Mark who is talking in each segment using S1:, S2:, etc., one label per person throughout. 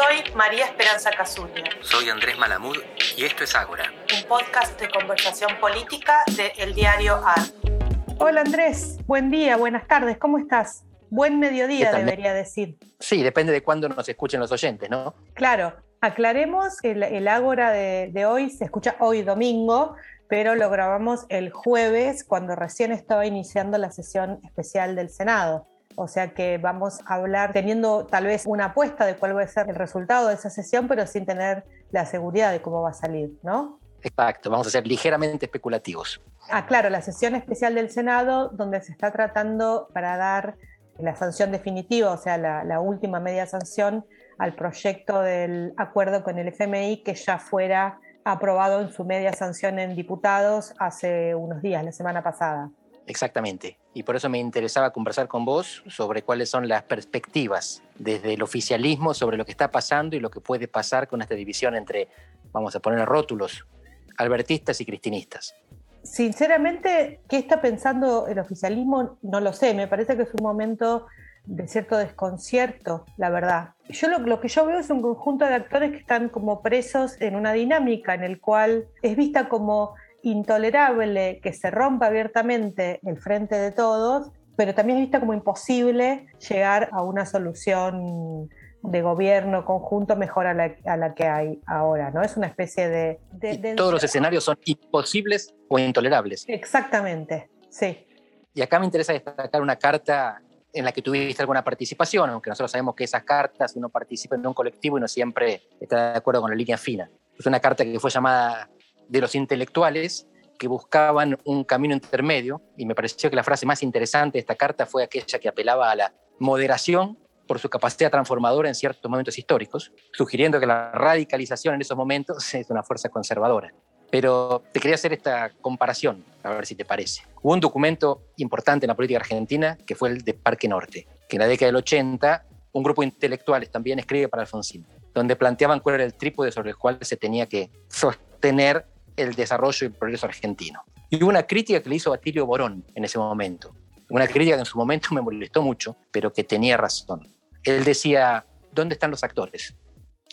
S1: Soy María Esperanza Casulla.
S2: Soy Andrés Malamud y esto es Ágora.
S1: Un podcast de conversación política de El Diario AR. Hola Andrés, buen día, buenas tardes, ¿cómo estás? Buen mediodía debería decir.
S2: Sí, depende de cuándo nos escuchen los oyentes, ¿no?
S1: Claro, aclaremos que el, Ágora de hoy se escucha hoy domingo, pero lo grabamos el jueves cuando recién estaba iniciando la sesión especial del Senado. O sea que vamos a hablar teniendo tal vez una apuesta de cuál va a ser el resultado de esa sesión, pero sin tener la seguridad de cómo va a salir, ¿no?
S2: Exacto, vamos a ser ligeramente especulativos.
S1: Ah, claro, la sesión especial del Senado, donde se está tratando para dar la sanción definitiva, o sea, la, la última media sanción al proyecto del acuerdo con el FMI que ya fuera aprobado en su media sanción en diputados hace unos días, la semana pasada.
S2: Exactamente. Y por eso me interesaba conversar con vos sobre cuáles son las perspectivas desde el oficialismo sobre lo que está pasando y lo que puede pasar con esta división entre, vamos a poner rótulos, albertistas y cristinistas.
S1: Sinceramente, ¿qué está pensando el oficialismo? No lo sé. Me parece que es un momento de cierto desconcierto, la verdad. Yo lo, lo, que yo veo es un conjunto de actores que están como presos en una dinámica en el cual es vista como intolerable que se rompa abiertamente el frente de todos, pero también es vista como imposible llegar a una solución de gobierno conjunto mejor a la, que hay ahora, ¿no? Es una especie de...
S2: todos los escenarios son imposibles o intolerables.
S1: Exactamente, sí.
S2: Y acá me interesa destacar una carta en la que tuviste alguna participación, aunque nosotros sabemos que esas cartas uno participa en un colectivo y no siempre está de acuerdo con la línea fina. Es una carta que fue llamada de los intelectuales que buscaban un camino intermedio, y me pareció que la frase más interesante de esta carta fue aquella que apelaba a la moderación por su capacidad transformadora en ciertos momentos históricos, sugiriendo que la radicalización en esos momentos es una fuerza conservadora. Pero te quería hacer esta comparación, a ver si te parece. Hubo un documento importante en la política argentina que fue el de Parque Norte, que en la década del 80 un grupo de intelectuales también escribe para Alfonsín, donde planteaban cuál era el trípode sobre el cual se tenía que sostener el desarrollo y el progreso argentino. Y una crítica que le hizo Batilio Borón en ese momento, una crítica que en su momento me molestó mucho, pero que tenía razón. Él decía, ¿dónde están los actores?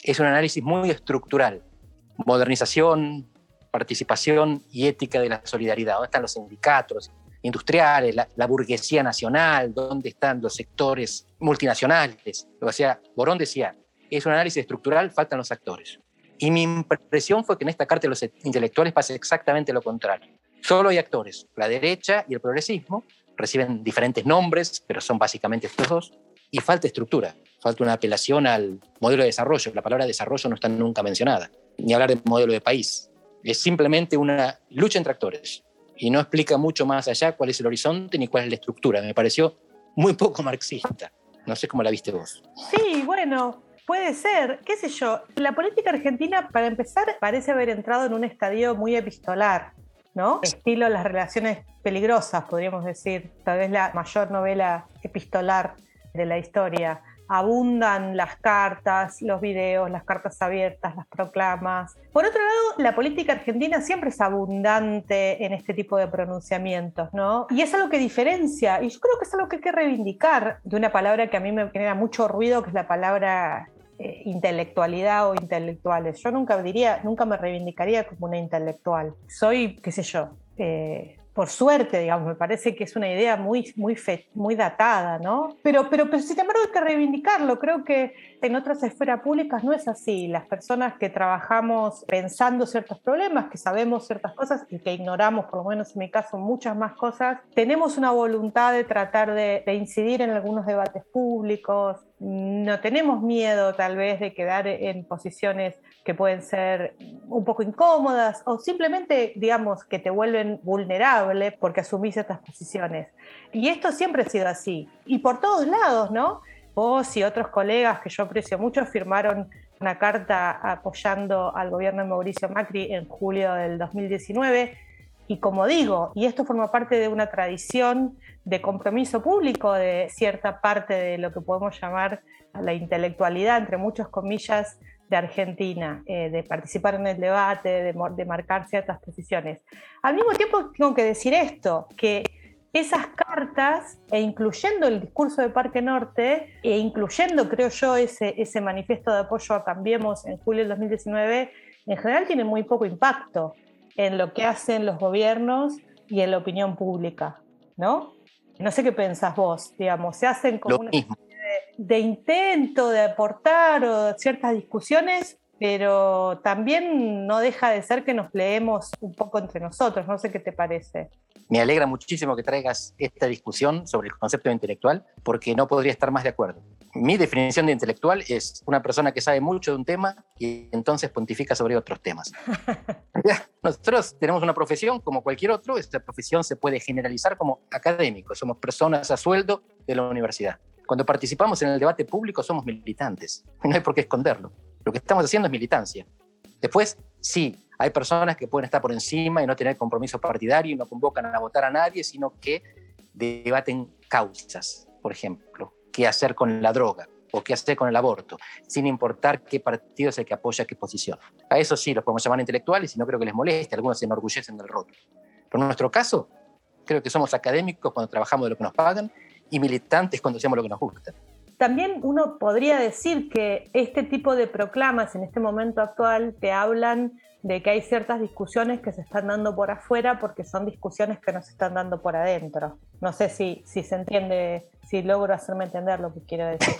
S2: Es un análisis muy estructural, modernización, participación y ética de la solidaridad. ¿Dónde están los sindicatos industriales, la, burguesía nacional? ¿Dónde están los sectores multinacionales? O sea, Borón decía, es un análisis estructural, faltan los actores. Y mi impresión fue que en esta carta de los intelectuales pasa exactamente lo contrario. Solo hay actores, la derecha y el progresismo, reciben diferentes nombres, pero son básicamente estos dos, y falta estructura, falta una apelación al modelo de desarrollo. La palabra desarrollo no está nunca mencionada, ni hablar de modelo de país. Es simplemente una lucha entre actores y no explica mucho más allá cuál es el horizonte ni cuál es la estructura. Me pareció muy poco marxista. No sé cómo la viste vos.
S1: Sí, bueno, Puede ser, qué sé yo. La política argentina, para empezar, parece haber entrado en un estadio muy epistolar, ¿no? Estilo las relaciones peligrosas, podríamos decir. Tal vez la mayor novela epistolar de la historia abundan las cartas, los videos, las cartas abiertas, las proclamas. Por otro lado, la política argentina siempre es abundante en este tipo de pronunciamientos, ¿no? Y es algo que diferencia, y yo creo que es algo que hay que reivindicar de una palabra que a mí me genera mucho ruido, que es la palabra eh, intelectualidad o intelectuales. Yo nunca diría, nunca me reivindicaría como una intelectual. Soy, qué sé yo, eh, por suerte, digamos, me parece que es una idea muy, muy, muy datada, ¿no? Pero, pero, sin embargo hay que reivindicarlo. Creo que en otras esferas públicas no es así. Las personas que trabajamos pensando ciertos problemas, que sabemos ciertas cosas y que ignoramos, por lo menos en mi caso, muchas más cosas, tenemos una voluntad de tratar de incidir en algunos debates públicos, no tenemos miedo tal vez de quedar en posiciones que pueden ser un poco incómodas o simplemente, digamos, que te vuelven vulnerable porque asumís estas posiciones. Y esto siempre ha sido así. Y por todos lados, ¿no? Vos y otros colegas que yo aprecio mucho firmaron una carta apoyando al gobierno de Mauricio Macri en julio del 2019. Y como digo, y esto forma parte de una tradición de compromiso público de cierta parte de lo que podemos llamar la intelectualidad, entre muchas comillas, de Argentina, eh, de participar en el debate, de, de, marcar ciertas posiciones. Al mismo tiempo tengo que decir esto, que esas cartas, e incluyendo el discurso de Parque Norte, e incluyendo, creo yo, ese, ese manifiesto de apoyo a Cambiemos en julio del 2019, en general tienen muy poco impacto en lo que hacen los gobiernos y en la opinión pública, ¿no? No sé qué pensás vos, digamos, se hacen como una especie de, intento de aportar o ciertas discusiones, pero también no deja de ser que nos leemos un poco entre nosotros, no sé qué te parece.
S2: Me alegra muchísimo que traigas esta discusión sobre el concepto de intelectual, porque no podría estar más de acuerdo. Mi definición de intelectual es una persona que sabe mucho de un tema y entonces pontifica sobre otros temas. Nosotros tenemos una profesión como cualquier otro, esta profesión se puede generalizar como académico, somos personas a sueldo de la universidad. Cuando participamos en el debate público somos militantes, no hay por qué esconderlo. Lo que estamos haciendo es militancia. Después, sí, hay personas que pueden estar por encima y no tener compromiso partidario y no convocan a votar a nadie, sino que debaten causas, por ejemplo, qué hacer con la droga o qué hacer con el aborto, sin importar qué partido es el que apoya qué posición. A eso sí los podemos llamar intelectuales y no creo que les moleste, algunos se enorgullecen del rótulo. Pero en nuestro caso, creo que somos académicos cuando trabajamos de lo que nos pagan y militantes cuando hacemos lo que nos gusta.
S1: También uno podría decir que este tipo de proclamas en este momento actual te hablan de que hay ciertas discusiones que se están dando por afuera porque son discusiones que no se están dando por adentro. No sé si, se entiende, si logro hacerme entender lo que quiero decir.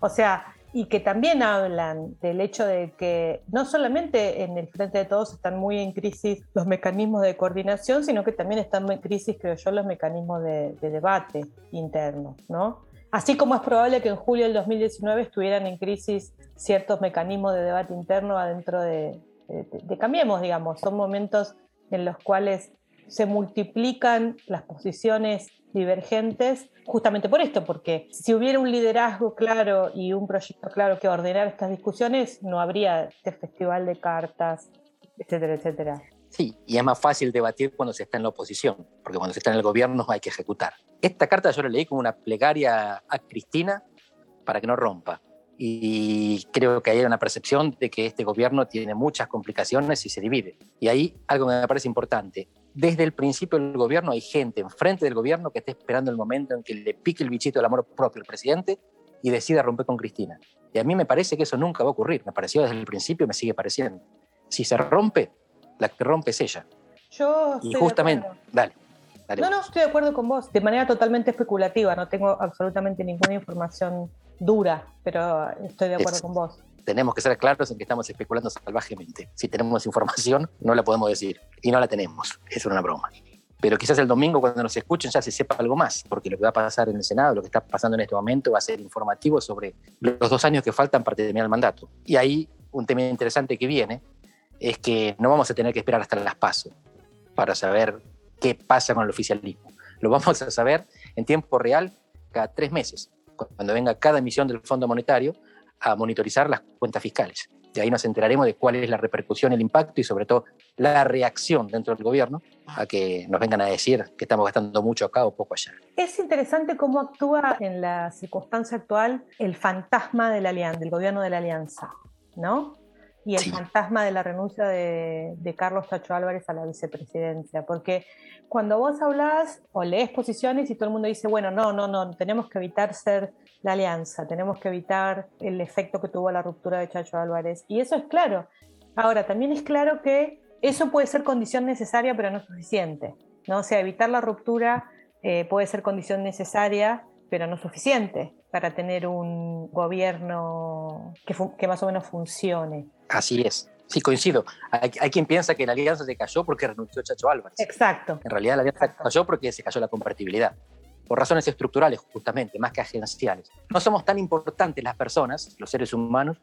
S1: O sea, y que también hablan del hecho de que no solamente en el Frente de Todos están muy en crisis los mecanismos de coordinación, sino que también están en crisis, creo yo, los mecanismos de, de debate interno, ¿no? Así como es probable que en julio del 2019 estuvieran en crisis ciertos mecanismos de debate interno adentro de, de, Cambiemos, digamos. Son momentos en los cuales se multiplican las posiciones divergentes justamente por esto, porque si hubiera un liderazgo claro y un proyecto claro que ordenar estas discusiones, no habría este festival de cartas, etcétera, etcétera.
S2: Sí, y es más fácil debatir cuando se está en la oposición, porque cuando se está en el gobierno hay que ejecutar. Esta carta yo la leí como una plegaria a Cristina para que no rompa. Y creo que hay una percepción de que este gobierno tiene muchas complicaciones y se divide. Y ahí algo que me parece importante. Desde el principio del gobierno hay gente enfrente del gobierno que está esperando el momento en que le pique el bichito del amor propio al presidente y decida romper con Cristina. Y a mí me parece que eso nunca va a ocurrir. Me pareció desde el principio y me sigue pareciendo. Si se rompe, la que rompe es ella.
S1: Yo
S2: y justamente, dale,
S1: No, no, estoy de acuerdo con vos, de manera totalmente especulativa, no tengo absolutamente ninguna información dura, pero estoy de acuerdo con vos.
S2: Tenemos que ser claros en que estamos especulando salvajemente. Si tenemos información, no la podemos decir, y no la tenemos, es una broma. Pero quizás el domingo cuando nos escuchen ya se sepa algo más, porque lo que va a pasar en el Senado, lo que está pasando en este momento va a ser informativo sobre los dos años que faltan para terminar el mandato. Y ahí un tema interesante que viene es que no vamos a tener que esperar hasta las PASO para saber qué pasa con el oficialismo. Lo vamos a saber en tiempo real cada tres meses, cuando venga cada emisión del Fondo Monetario a monitorizar las cuentas fiscales. De ahí nos enteraremos de cuál es la repercusión, el impacto y sobre todo la reacción dentro del gobierno a que nos vengan a decir que estamos gastando mucho acá o poco allá.
S1: Es interesante cómo actúa en la circunstancia actual el fantasma de la alianza, del gobierno de la alianza, ¿no? Y el fantasma de la renuncia de, Carlos Tacho Álvarez a la vicepresidencia, porque cuando vos hablás o lees posiciones y todo el mundo dice, bueno, no, no, no, tenemos que evitar ser la alianza, tenemos que evitar el efecto que tuvo la ruptura de Chacho Álvarez, y eso es claro. Ahora, también es claro que eso puede ser condición necesaria, pero no suficiente, ¿no? O sea, evitar la ruptura eh, puede ser condición necesaria, pero no suficiente para tener un gobierno que, que más o menos funcione.
S2: Así es. Sí, coincido. Hay, quien piensa que la alianza se cayó porque renunció Chacho Álvarez.
S1: Exacto.
S2: En realidad la alianza cayó porque se cayó la compatibilidad. Por razones estructurales, justamente, más que agenciales. No somos tan importantes las personas, los seres humanos,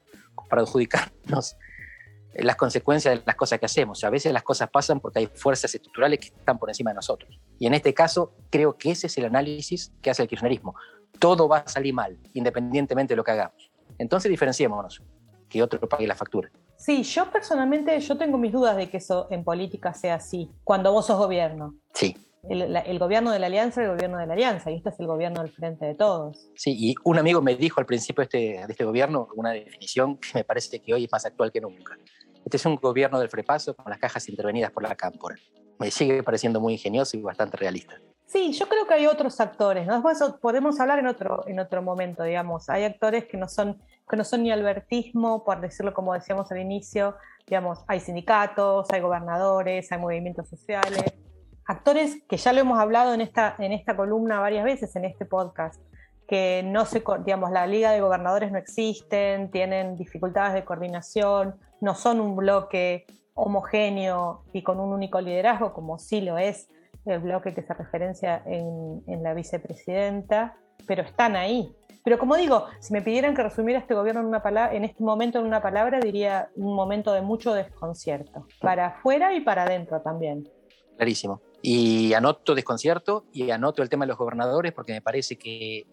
S2: para adjudicarnos las consecuencias de las cosas que hacemos. A veces las cosas pasan porque hay fuerzas estructurales que están por encima de nosotros. Y en este caso, creo que ese es el análisis que hace el kirchnerismo. Todo va a salir mal, independientemente de lo que hagamos. Entonces diferenciémonos que otro pague la factura.
S1: Sí, yo personalmente yo tengo mis dudas de que eso en política sea así, cuando vos sos gobierno.
S2: Sí.
S1: El, gobierno de la alianza, el gobierno de la alianza, y este es el gobierno del frente de todos.
S2: Sí, y un amigo me dijo al principio de este, de este gobierno una definición que me parece que hoy es más actual que nunca. Este es un gobierno del frepaso con las cajas intervenidas por la cámpora. Me sigue pareciendo muy ingenioso y bastante realista.
S1: Sí, yo creo que hay otros actores, ¿no? Después podemos hablar en otro, en otro momento, digamos. Hay actores que no son, que no son ni albertismo, por decirlo como decíamos al inicio, digamos, hay sindicatos, hay gobernadores, hay movimientos sociales, actores que ya lo hemos hablado en esta, en esta columna varias veces en este podcast, que no se, digamos, la Liga de Gobernadores no existen, tienen dificultades de coordinación, no son un bloque homogéneo y con un único liderazgo, como sí lo es el bloque que se referencia en, la vicepresidenta, pero están ahí. Pero como digo, si me pidieran que resumiera este gobierno en, una palabra, en este momento en una palabra, diría un momento de mucho desconcierto, para afuera y para adentro también.
S2: Clarísimo. Y anoto desconcierto y anoto el tema de los gobernadores porque me parece que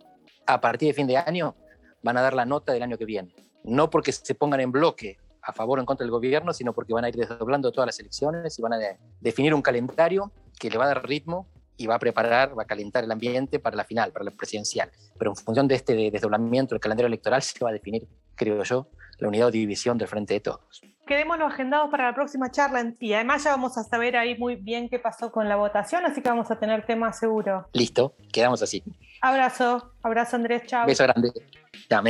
S2: a partir de fin de año van a dar la nota del año que viene. No porque se pongan en bloque a favor o en contra del gobierno, sino porque van a ir desdoblando todas las elecciones y van a definir un calendario que le va a dar ritmo y va a preparar, va a calentar el ambiente para la final, para la presidencial. Pero en función de este desdoblamiento del calendario electoral se va a definir, creo yo, la unidad o división del frente de todos.
S1: Quedémonos agendados para la próxima charla y además ya vamos a saber ahí muy bien qué pasó con la votación, así que vamos a tener tema seguro.
S2: Listo, quedamos así.
S1: Abrazo, abrazo Andrés, chao.
S2: Beso grande. Chao,